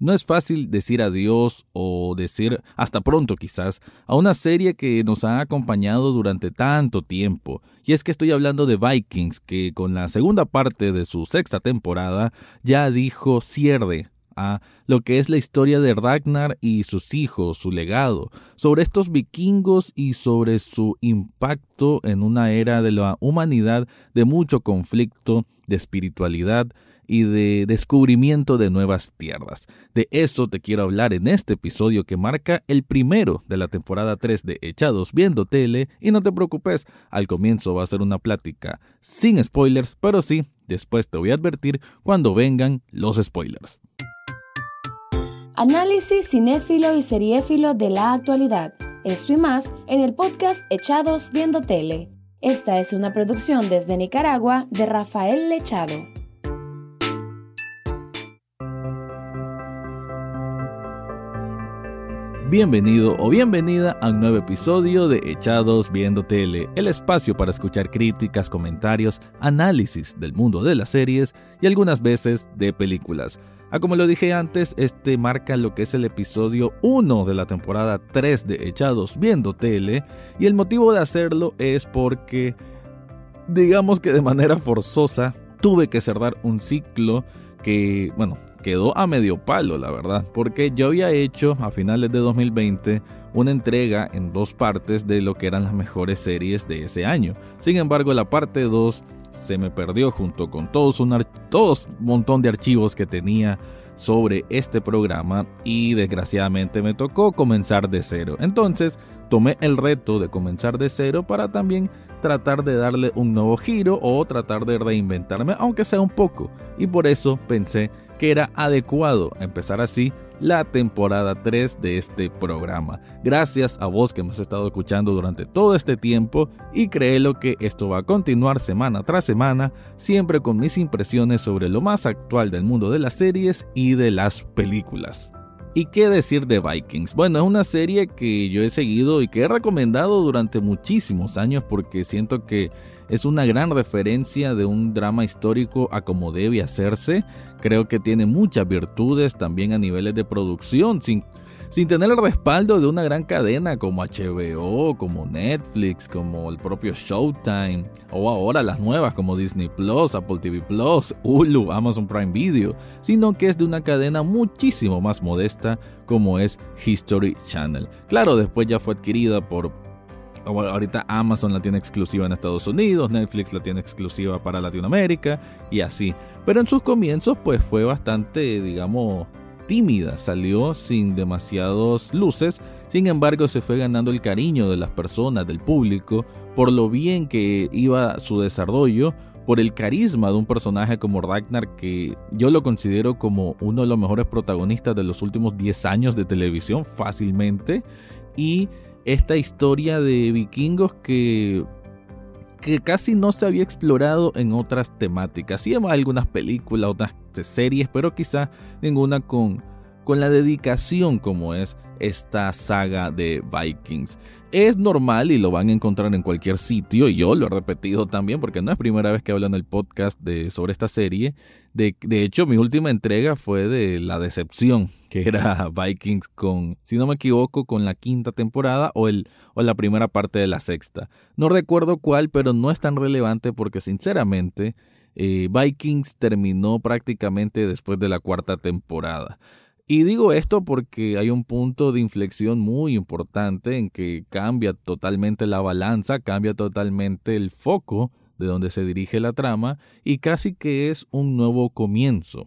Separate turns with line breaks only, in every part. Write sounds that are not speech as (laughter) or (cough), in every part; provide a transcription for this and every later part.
No es fácil decir adiós o decir hasta pronto quizás a una serie que nos ha acompañado durante tanto tiempo. Y es que estoy hablando de Vikings, que con la segunda parte de su sexta temporada ya dijo cierre a lo que es la historia de Ragnar y sus hijos, su legado, sobre estos vikingos y sobre su impacto en una era de la humanidad de mucho conflicto, de espiritualidad, y de descubrimiento de nuevas tierras. De eso te quiero hablar en este episodio que marca el primero de la temporada 3 de Echados Viendo Tele y no te preocupes, al comienzo va a ser una plática sin spoilers, pero sí, después te voy a advertir cuando vengan los spoilers.
Análisis cinéfilo y seriéfilo de la actualidad. Esto y más en el podcast Echados Viendo Tele. Esta es una producción desde Nicaragua de Rafael Lechado.
Bienvenido o bienvenida a un nuevo episodio de Echados Viendo Tele, el espacio para escuchar críticas, comentarios, análisis del mundo de las series y algunas veces de películas. Ah, como lo dije antes, este marca lo que es el episodio 1 de la temporada 3 de Echados Viendo Tele y el motivo de hacerlo es porque, digamos que de manera forzosa, tuve que cerrar un ciclo que, bueno, quedó a medio palo, la verdad, porque yo había hecho a finales de 2020 una entrega en dos partes de lo que eran las mejores series de ese año. Sin embargo, la parte 2 se me perdió junto con todos un, todos montón de archivos que tenía sobre este programa y desgraciadamente me tocó comenzar de cero. Entonces tomé el reto de comenzar de cero para también tratar de darle un nuevo giro o tratar de reinventarme, aunque sea un poco. Y por eso pensé que era adecuado empezar así la temporada 3 de este programa. Gracias a vos que me has estado escuchando durante todo este tiempo y créelo que esto va a continuar semana tras semana, siempre con mis impresiones sobre lo más actual del mundo de las series y de las películas. ¿Y qué decir de Vikings? Bueno, es una serie que yo he seguido y que he recomendado durante muchísimos años porque siento que es una gran referencia de un drama histórico a como debe hacerse. Creo que tiene muchas virtudes también a niveles de producción, sin, sin tener el respaldo de una gran cadena como HBO, como Netflix, como el propio Showtime, o ahora las nuevas como Disney Plus, Apple TV Plus, Hulu, Amazon Prime Video, sino que es de una cadena muchísimo más modesta como es History Channel. Claro, después ya fue adquirida por ahorita Amazon la tiene exclusiva en Estados Unidos, Netflix la tiene exclusiva para Latinoamérica y así. Pero en sus comienzos pues fue bastante, digamos, tímida, salió sin demasiados luces, sin embargo se fue ganando el cariño de las personas, del público, por lo bien que iba su desarrollo, por el carisma de un personaje como Ragnar que yo lo considero como uno de los mejores protagonistas de los últimos 10 años de televisión fácilmente. Y esta historia de vikingos que, que casi no se había explorado en otras temáticas. Sí, algunas películas, otras series, pero quizá ninguna con, con la dedicación como es esta saga de Vikings. Es normal y lo van a encontrar en cualquier sitio, y yo lo he repetido también porque no es primera vez que hablo en el podcast sobre esta serie. De, de hecho, mi última entrega fue de La Decepción, que era (laughs) Vikings con, si no me equivoco, con la quinta temporada o, el, o la primera parte de la sexta. No recuerdo cuál, pero no es tan relevante porque sinceramente eh, Vikings terminó prácticamente después de la cuarta temporada. Y digo esto porque hay un punto de inflexión muy importante en que cambia totalmente la balanza, cambia totalmente el foco de donde se dirige la trama y casi que es un nuevo comienzo.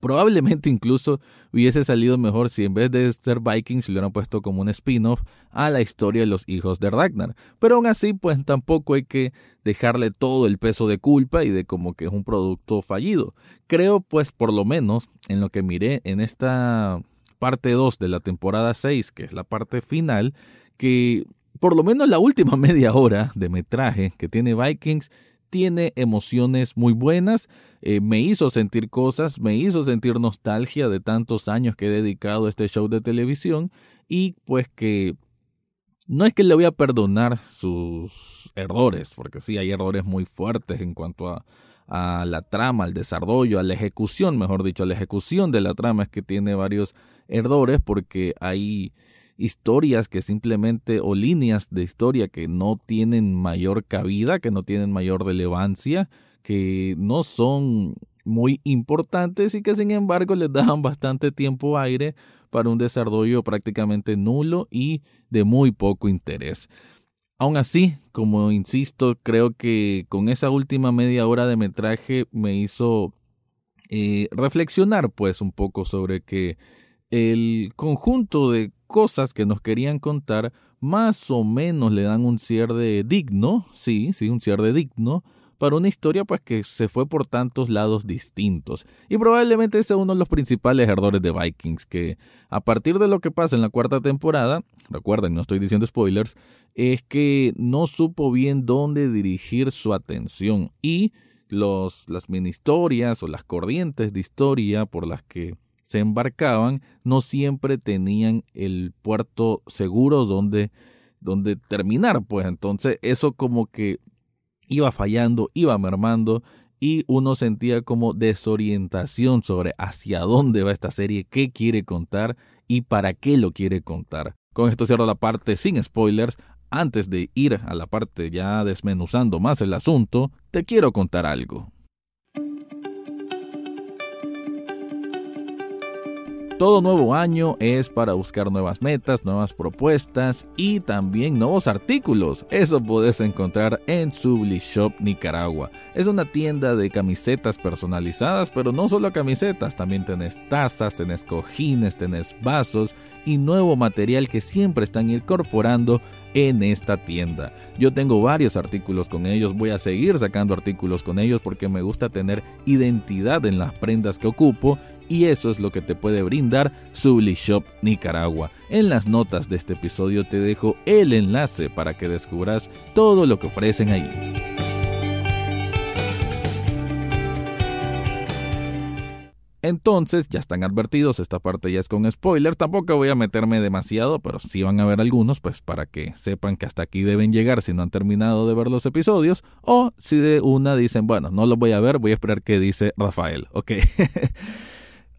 Probablemente incluso hubiese salido mejor si en vez de ser Vikings le hubieran puesto como un spin-off a la historia de los hijos de Ragnar. Pero aún así, pues tampoco hay que dejarle todo el peso de culpa y de como que es un producto fallido. Creo, pues, por lo menos, en lo que miré en esta parte 2 de la temporada 6, que es la parte final, que por lo menos la última (laughs) media hora de metraje que tiene Vikings tiene emociones muy buenas, eh, me hizo sentir cosas, me hizo sentir nostalgia de tantos años que he dedicado a este show de televisión y pues que no es que le voy a perdonar sus errores, porque sí hay errores muy fuertes en cuanto a, a la trama, al desarrollo, a la ejecución, mejor dicho, a la ejecución de la trama es que tiene varios errores porque hay historias que simplemente o líneas de historia que no tienen mayor cabida, que no tienen mayor relevancia, que no son muy importantes y que sin embargo les dan (laughs) bastante tiempo aire para un desarrollo prácticamente nulo y de muy poco interés. Aún así, como insisto, creo que con esa última media hora de metraje me hizo eh, reflexionar pues un poco sobre que el conjunto de cosas que nos querían contar más o menos le dan un cierre digno, sí, sí, un cierre digno, para una historia pues que se fue por tantos lados distintos. Y probablemente ese es uno de los principales errores de Vikings, que a partir de lo que pasa en la cuarta temporada, recuerden, no estoy diciendo spoilers, es que no supo bien dónde dirigir su atención y los, las mini historias o las corrientes de historia por las que se embarcaban no siempre tenían el puerto seguro donde, donde terminar, pues entonces eso como que iba fallando, iba mermando y uno sentía como desorientación sobre hacia dónde va esta serie, qué quiere contar y para qué lo quiere contar. Con esto cierro la parte sin spoilers. Antes de ir a la parte ya desmenuzando más el asunto, te quiero contar algo. Todo nuevo año es para buscar nuevas metas, nuevas propuestas y también nuevos artículos. Eso puedes encontrar en Subli Shop Nicaragua. Es una tienda de camisetas personalizadas, pero no solo camisetas, también tenés tazas, tenés cojines, tenés vasos y nuevo material que siempre están incorporando en esta tienda. Yo tengo varios artículos con ellos, voy a seguir sacando artículos con ellos porque me gusta tener identidad en las prendas que ocupo y eso es lo que te puede brindar Subli Shop Nicaragua. En las notas de este episodio te dejo el enlace para que descubras todo lo que ofrecen ahí. Entonces, ya están advertidos, esta parte ya es con spoilers, tampoco voy a meterme demasiado, pero sí van a ver algunos, pues para que sepan que hasta aquí deben llegar si no han terminado de ver los episodios, o si de una dicen, bueno, no los voy a ver, voy a esperar que dice Rafael, ok. (laughs)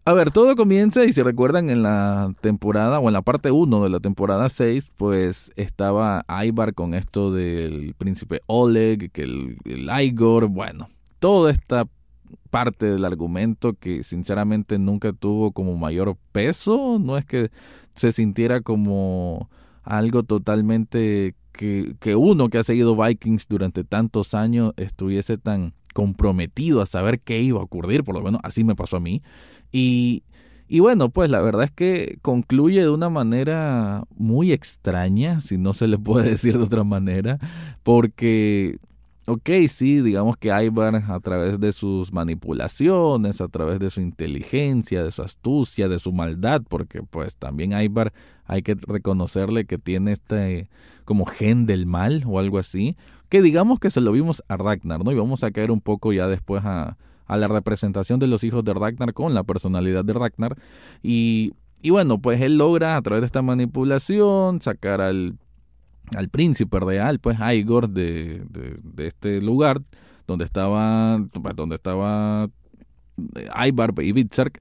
A ver, todo comienza y si recuerdan en la temporada o en la parte 1 de la temporada 6, pues estaba Ibar con esto del príncipe Oleg, que el, el Igor, bueno, toda esta parte del argumento que sinceramente nunca tuvo como mayor peso, no es que se sintiera como algo totalmente que, que uno que ha seguido Vikings durante tantos años estuviese tan comprometido a saber qué iba a ocurrir, por lo menos así me pasó a mí. Y, y bueno, pues la verdad es que concluye de una manera muy extraña, si no se le (laughs) puede decir de otra manera, porque, ok, sí, digamos que Ivar a través de sus manipulaciones, a través de su inteligencia, de su astucia, de su maldad, porque pues también Ivar hay que reconocerle que tiene este como gen del mal o algo así, que digamos que se lo vimos a Ragnar, ¿no? Y vamos a caer un poco ya después a a la representación de los hijos de Ragnar con la personalidad de Ragnar. Y, y bueno, pues él logra a través de esta manipulación sacar al, al príncipe real, pues Igor, de, de, este lugar donde estaba, pues, donde estaba eh, Ivar y Bitzark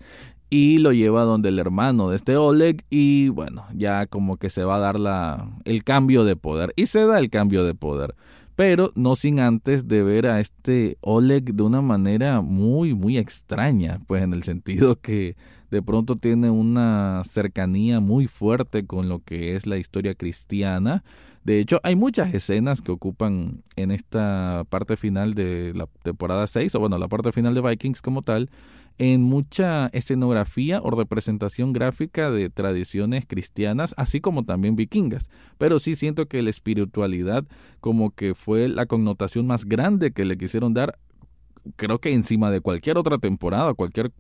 y lo lleva donde el hermano de este Oleg y bueno, ya como que se va a dar la, el cambio de poder y se da el cambio de poder pero no sin antes de ver a este Oleg de una manera muy, muy extraña, pues en el sentido (laughs) que de pronto tiene una cercanía muy fuerte con lo que es la historia cristiana. De hecho, hay muchas escenas que ocupan en esta parte final de la temporada 6, o bueno, la parte final de Vikings como tal, en mucha escenografía o representación gráfica de tradiciones cristianas, así como también vikingas. Pero sí siento que la espiritualidad como que fue la connotación más grande que le quisieron dar, creo que encima de cualquier otra temporada, cualquier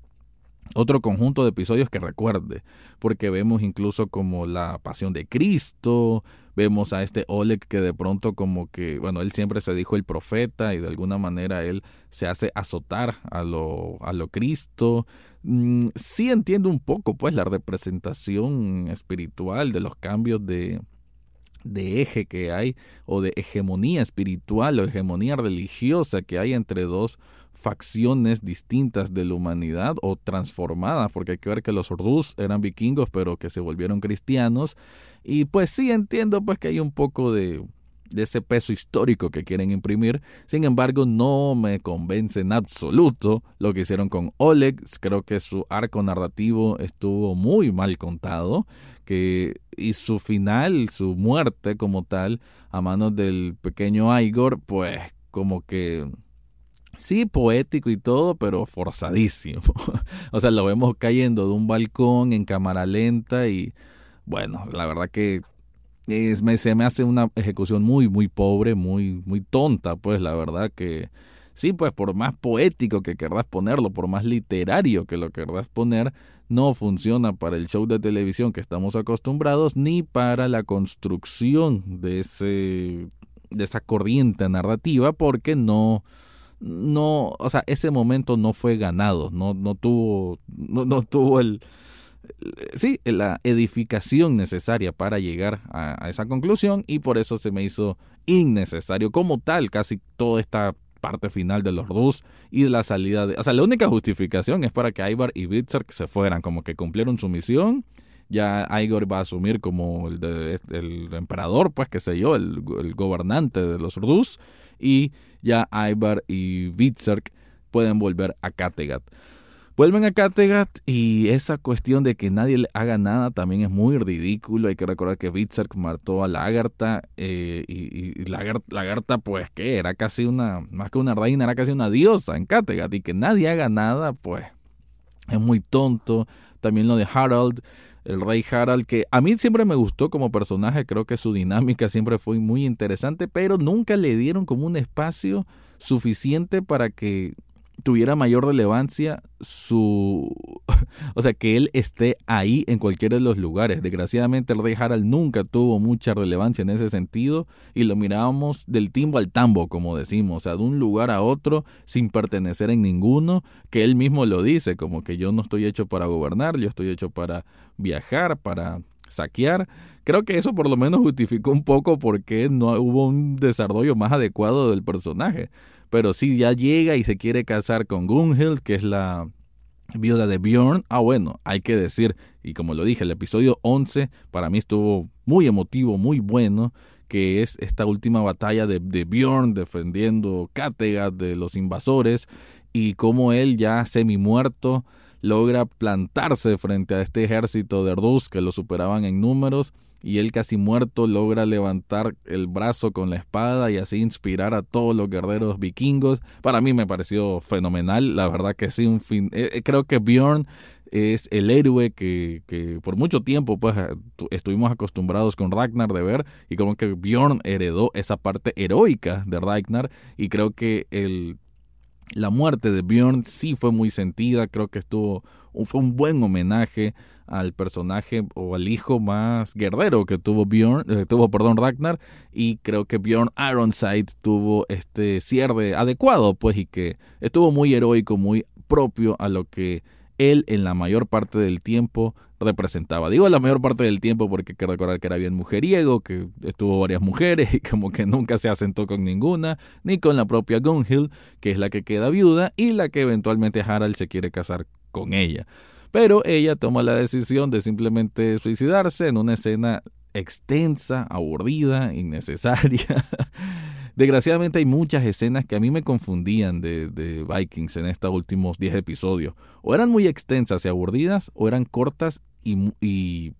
otro conjunto de episodios que recuerde, porque vemos incluso como la pasión de Cristo, vemos a este Oleg que de pronto como que, bueno, él siempre se dijo el profeta y de alguna manera él se hace azotar a lo, a lo Cristo. Mm, sí entiendo un poco pues la representación espiritual de los cambios de, de eje que hay o de hegemonía espiritual o hegemonía religiosa que hay entre dos facciones distintas de la humanidad o transformadas, porque hay que ver que los Rus eran vikingos pero que se volvieron cristianos y pues sí entiendo pues que hay un poco de de ese peso histórico que quieren imprimir. Sin embargo, no me convence en absoluto lo que hicieron con Oleg. Creo que su arco narrativo estuvo muy mal contado. Que, y su final, su muerte como tal, a manos del pequeño Igor, pues como que sí, poético y todo, pero forzadísimo. (laughs) o sea, lo vemos cayendo de un balcón en cámara lenta y bueno, la verdad que es, me, se me hace una ejecución muy, muy pobre, muy, muy tonta, pues la verdad que sí, pues por más poético que querrás ponerlo, por más literario que lo querrás poner, no funciona para el show de televisión que estamos acostumbrados, ni para la construcción de ese de esa corriente narrativa, porque no no, o sea, ese momento no fue ganado, no, no tuvo, no, no tuvo el, sí, la edificación necesaria para llegar a, esa conclusión y por eso se me hizo innecesario como tal casi toda esta parte final de los Rus y de la salida de... O sea, la única justificación es para que Ivar y Berserk se fueran, como que cumplieron su misión, ya Igor va a asumir como el, de, el emperador, pues qué sé yo, el, el, gobernante de los Rus, y ya Ivar y Berserk pueden volver a Kattegat. Vuelven a Kattegat y esa cuestión de que nadie le haga nada también es muy ridículo. Hay que recordar que Berserk mató a Lagarta eh, y, y Lagarta, pues que era casi una, más que una reina, era casi una diosa en Kattegat y que nadie haga nada, pues es muy tonto. También lo de Harald, el rey Harald, que a mí siempre me gustó como personaje, creo que su dinámica siempre fue muy interesante, pero nunca le dieron como un espacio suficiente para que tuviera mayor relevancia su... (laughs) o sea, que él esté ahí en cualquiera de los lugares. Desgraciadamente el rey Harald nunca tuvo mucha relevancia en ese sentido y lo mirábamos del timbo al tambo, como decimos, o sea, de un lugar a otro sin pertenecer en ninguno, que él mismo lo dice, como que yo no estoy hecho para gobernar, yo estoy hecho para viajar, para saquear. Creo que eso por lo menos justificó un poco por qué no hubo un desarrollo más adecuado del personaje pero si ya llega y se quiere casar con Gunhild, que es la viuda de Bjorn, ah bueno, hay que decir, y como lo dije, el episodio 11 para mí estuvo muy emotivo, muy bueno, que es esta última batalla de, de Bjorn defendiendo Kattegat de los invasores y cómo él ya semi muerto logra plantarse frente a este ejército de Rus que lo superaban en números y él casi muerto logra levantar el brazo con la espada y así inspirar a todos los guerreros vikingos. Para mí me pareció fenomenal, la verdad que sí, un fin. Eh, eh, creo que Bjorn es el héroe que, que, por mucho tiempo pues estuvimos acostumbrados con Ragnar de ver y como que Bjorn heredó esa parte heroica de Ragnar y creo que el la muerte de Bjorn sí fue muy sentida, creo que estuvo fue un buen homenaje al personaje o al hijo más guerrero que tuvo Bjorn, eh, tuvo perdón Ragnar y creo que Bjorn Ironside tuvo este cierre adecuado pues y que estuvo muy heroico, muy propio a lo que él en la mayor parte del tiempo representaba. Digo la mayor parte del tiempo porque hay que recordar que era bien mujeriego, que estuvo varias mujeres (laughs) y como que nunca se asentó con ninguna, ni con la propia Gunhild, que es la que queda viuda y la que eventualmente Harald se quiere casar con ella. Pero ella toma la decisión de simplemente suicidarse en una escena extensa, aburrida, innecesaria. (laughs) Desgraciadamente hay muchas escenas que a mí me confundían de, de Vikings en estos últimos 10 episodios. O eran muy extensas y aburridas, o eran cortas y, y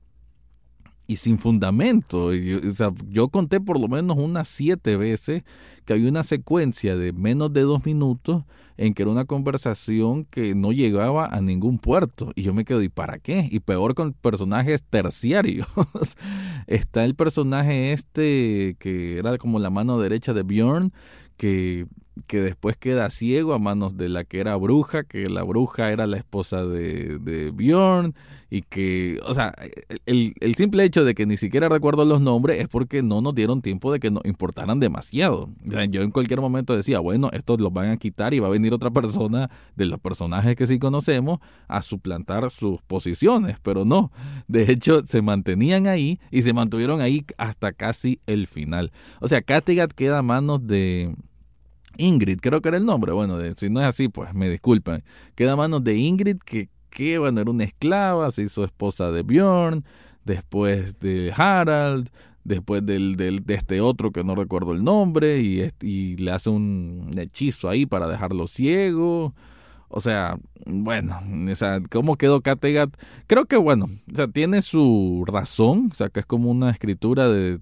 y sin fundamento. o sea, yo conté por lo menos unas siete veces que había una secuencia de menos de dos minutos en que era una conversación que no llegaba a ningún puerto. Y yo me quedo, ¿y para qué? Y peor con personajes terciarios. (laughs) Está el personaje este que era como la mano derecha de Bjorn, que que después queda ciego a manos de la que era bruja, que la bruja era la esposa de, de Bjorn, y que, o sea, el, el, simple hecho de que ni siquiera recuerdo los nombres es porque no nos dieron tiempo de que nos importaran demasiado. Yo en cualquier momento decía, bueno, estos los van a quitar y va a venir otra persona de los personajes que sí conocemos a suplantar sus posiciones, pero no. De hecho, se mantenían ahí y se mantuvieron ahí hasta casi el final. O sea, Kattegat queda a manos de Ingrid, creo que era el nombre. Bueno, si no es así, pues me disculpen. Queda a manos de Ingrid, que, que bueno, era una esclava, se hizo esposa de Bjorn, después de Harald, después del, del, de este otro que no recuerdo el nombre, y, y le hace un hechizo ahí para dejarlo ciego. O sea, bueno, o sea, ¿cómo quedó Kattegat? Creo que, bueno, o sea, tiene su razón, o sea, que es como una escritura de,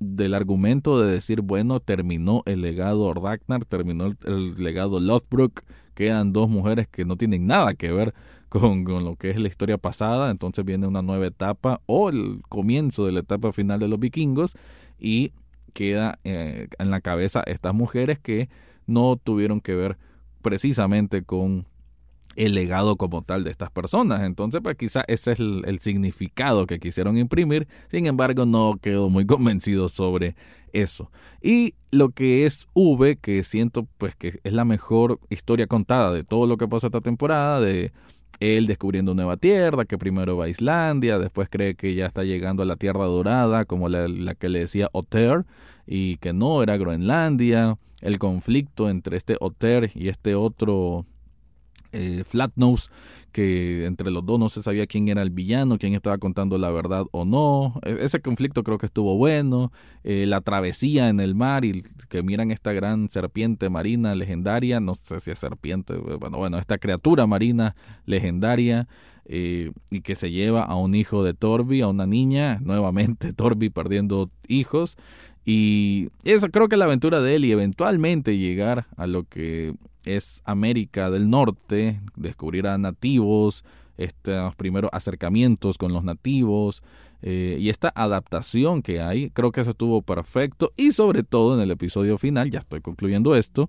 del argumento de decir, bueno, terminó el legado Ragnar, terminó el, legado Lothbrok, quedan dos mujeres que no tienen nada que ver con, con, lo que es la historia pasada, entonces viene una nueva etapa o el comienzo de la etapa final de los vikingos y queda eh, en la cabeza estas mujeres que no tuvieron que ver precisamente con el legado como tal de estas personas. Entonces, pues quizá ese es el, significado que quisieron imprimir. Sin embargo, no quedo muy (laughs) convencido sobre eso. Y lo que es V, que siento pues que es la mejor historia contada de todo lo que pasó esta temporada, de él descubriendo nueva tierra, que primero va a Islandia, después cree que ya está llegando a la Tierra Dorada, como la, la que le decía Otter, y que no era Groenlandia, el conflicto entre este Otter y este otro eh, Flatnose, que entre los dos no se sabía quién era el villano, quién estaba contando la verdad o no. E, ese conflicto creo que estuvo bueno. Eh, la travesía en el mar y que miran esta gran serpiente marina legendaria, no sé si es serpiente, bueno, bueno, esta criatura marina legendaria. Eh, y que se lleva a un hijo de Torby, a una niña, nuevamente (laughs) Torby perdiendo hijos, y eso creo que la aventura de él y eventualmente llegar a lo que es América del Norte, descubrir a nativos, estos primeros acercamientos con los nativos eh, y esta adaptación que hay, creo que eso estuvo perfecto y sobre todo en el episodio final, ya estoy concluyendo esto,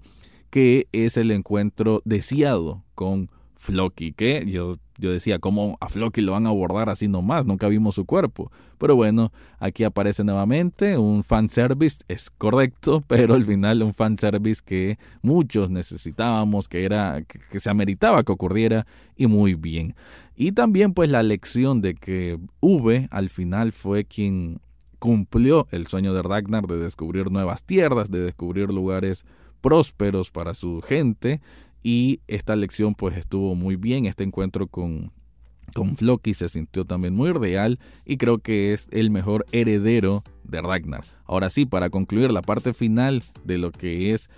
que es el encuentro deseado con Floki, que yo, yo decía, ¿cómo a Floki lo van a abordar así nomás? Nunca vimos su cuerpo. Pero bueno, aquí aparece nuevamente un fanservice, es correcto, (laughs) pero al final un fanservice que muchos necesitábamos, que era, que, se ameritaba que ocurriera, y muy bien. Y también pues la lección de que V al final fue quien cumplió el sueño de Ragnar de descubrir nuevas tierras, de descubrir lugares prósperos para su gente y esta lección pues estuvo muy bien, este encuentro con, con Floki se sintió también muy real y creo que es el mejor heredero de Ragnar. Ahora sí, para concluir la parte final de lo que es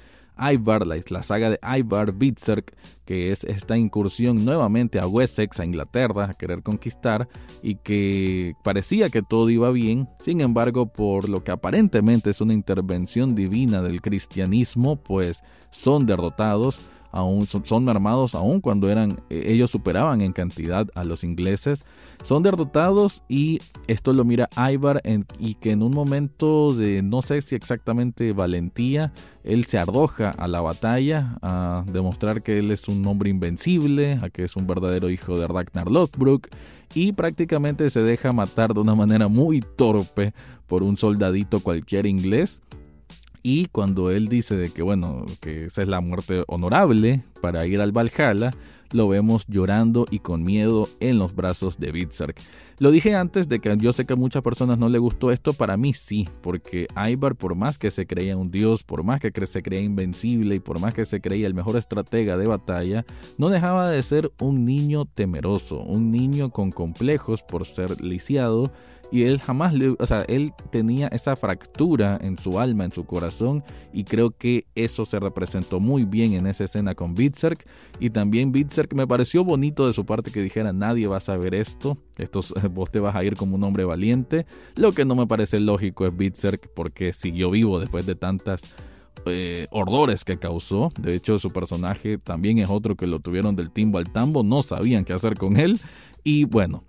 Ivar, la, saga de Ivar Berserk, que es esta incursión nuevamente a Wessex, a Inglaterra, a querer conquistar, y que parecía que todo iba bien, sin embargo, por lo que aparentemente es una intervención divina del cristianismo, pues son derrotados aún son, armados aún cuando eran eh, ellos superaban en cantidad a los ingleses. Son derrotados y esto lo mira Ivar y que en un momento de no sé si exactamente valentía él se arroja a la batalla a demostrar que él es un hombre invencible a que es un verdadero hijo de Ragnar Lothbrok y prácticamente se deja matar de una manera muy torpe por un soldadito cualquier inglés y cuando él dice de que bueno, que esa es la muerte honorable para ir al Valhalla, lo vemos llorando y con miedo en los brazos de Bitzark. Lo dije antes de que yo sé que a muchas personas no le gustó esto, para mí sí, porque Ivar por más que se creía un dios, por más que se creía invencible y por más que se creía el mejor estratega de batalla, no dejaba de ser un niño temeroso, un niño con complejos por ser lisiado y él jamás le, o sea, él tenía esa fractura en su alma, en su corazón y creo que eso se representó muy bien en esa escena con Bitzerk y también Bitzerk me pareció bonito de su parte que dijera nadie va a saber esto, estos, (laughs) vos te vas a ir como un hombre valiente, lo que no me parece lógico es Bitzerk porque siguió vivo después de tantas eh, horrores que causó. De hecho, su personaje también es otro que lo tuvieron del timbo al tambo, no sabían qué hacer con él. Y bueno,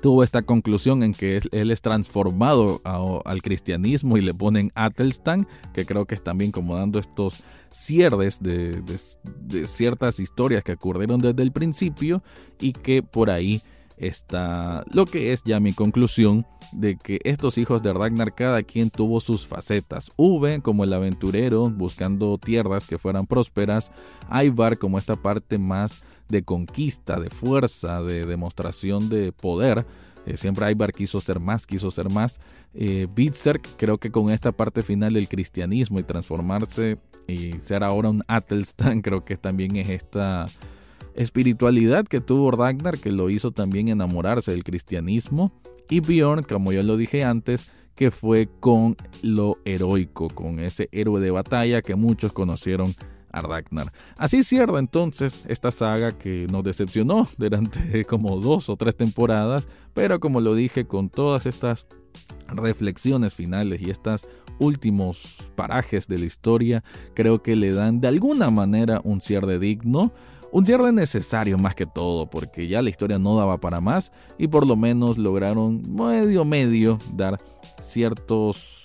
tuvo esta conclusión en que él, es transformado al cristianismo y le ponen Atelstan, que creo que es también como dando estos cierres de, ciertas historias que ocurrieron desde el principio y que por ahí está lo que es ya mi conclusión de que estos hijos de Ragnar cada quien tuvo sus facetas. V como el aventurero buscando tierras que fueran prósperas, Ivar como esta parte más de conquista, de fuerza, de demostración de poder. Eh, siempre Ibar quiso ser más, quiso ser más. Eh, creo que con esta parte final del cristianismo y transformarse y ser ahora un Atelstan (laughs) creo que también es esta espiritualidad que tuvo Ragnar que lo hizo también enamorarse del cristianismo y Bjorn, como ya lo dije antes, que fue con lo heroico, con ese héroe de batalla que muchos conocieron a Ragnar. Así cierra entonces esta saga que nos decepcionó (laughs) durante como dos o tres temporadas, pero como lo dije con todas estas reflexiones finales y estos últimos parajes de la historia, creo que le dan de alguna manera un cierre digno. Un cierre necesario más que todo, porque ya la historia no daba para más y por lo menos lograron medio medio dar ciertos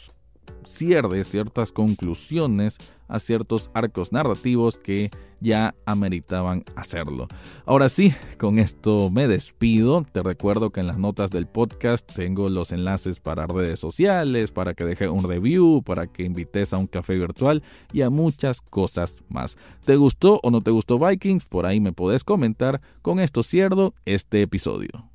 cierres, ciertas conclusiones a ciertos arcos narrativos que ya ameritaban hacerlo. Ahora sí, con esto me despido. Te recuerdo que en las notas del podcast tengo los enlaces para redes sociales, para que deje un review, para que invites a un café virtual y a muchas cosas más. ¿Te gustó o no te gustó Vikings? Por ahí me podés comentar. Con esto cierro este episodio.